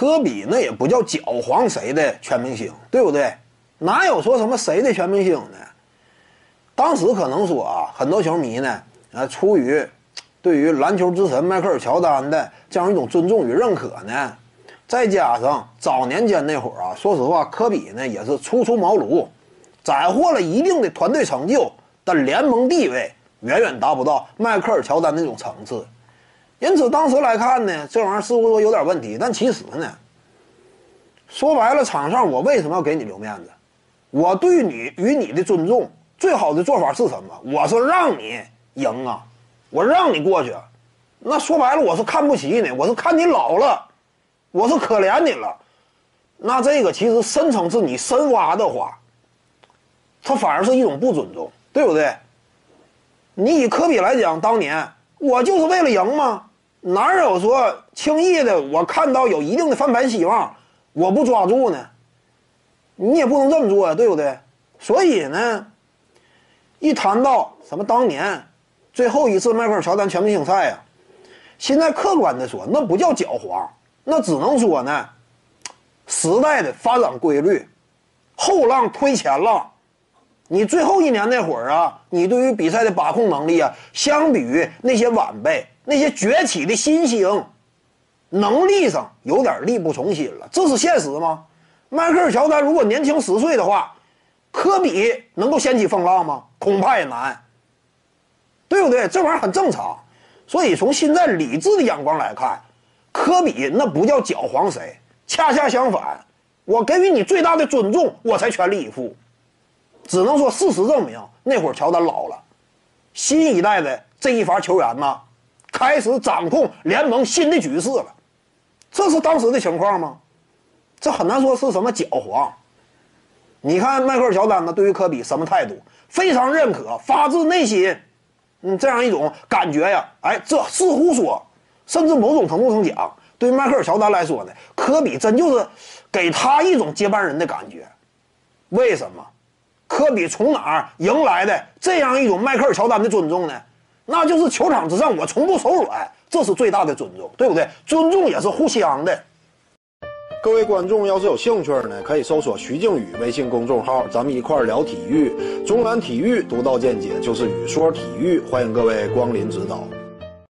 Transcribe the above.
科比那也不叫搅黄谁的全明星，对不对？哪有说什么谁的全明星呢？当时可能说啊，很多球迷呢，啊，出于对于篮球之神迈克尔乔丹的这样一种尊重与认可呢，再加上早年间那会儿啊，说实话，科比呢也是初出茅庐，斩获了一定的团队成就，但联盟地位远远达不到迈克尔乔丹那种层次。因此，当时来看呢，这玩意儿似乎说有点问题。但其实呢，说白了，场上我为什么要给你留面子？我对你与你的尊重，最好的做法是什么？我是让你赢啊，我让你过去。那说白了，我是看不起你，我是看你老了，我是可怜你了。那这个其实深层次你深挖的话，它反而是一种不尊重，对不对？你以科比来讲，当年我就是为了赢吗？哪有说轻易的？我看到有一定的翻盘希望，我不抓住呢？你也不能这么做呀，对不对？所以呢，一谈到什么当年最后一次迈克尔乔丹全明星赛呀，现在客观的说，那不叫狡猾，那只能说呢，时代的发展规律，后浪推前浪。你最后一年那会儿啊，你对于比赛的把控能力啊，相比于那些晚辈。那些崛起的新星，能力上有点力不从心了，这是现实吗？迈克尔乔丹如果年轻十岁的话，科比能够掀起风浪吗？恐怕也难，对不对？这玩意儿很正常。所以从现在理智的眼光来看，科比那不叫搅黄谁，恰恰相反，我给予你最大的尊重，我才全力以赴。只能说事实证明，那会儿乔丹老了，新一代的这一伐球员呢？开始掌控联盟新的局势了，这是当时的情况吗？这很难说是什么搅黄。你看迈克尔乔丹呢，对于科比什么态度？非常认可，发自内心，嗯，这样一种感觉呀。哎，这似乎说，甚至某种程度上讲，对于迈克尔乔丹来说呢，科比真就是给他一种接班人的感觉。为什么？科比从哪儿迎来的这样一种迈克尔乔丹的尊重呢？那就是球场之上，我从不手软，这是最大的尊重，对不对？尊重也是互相的。各位观众要是有兴趣呢，可以搜索徐静宇微信公众号，咱们一块聊体育。中南体育独到见解就是语说体育，欢迎各位光临指导。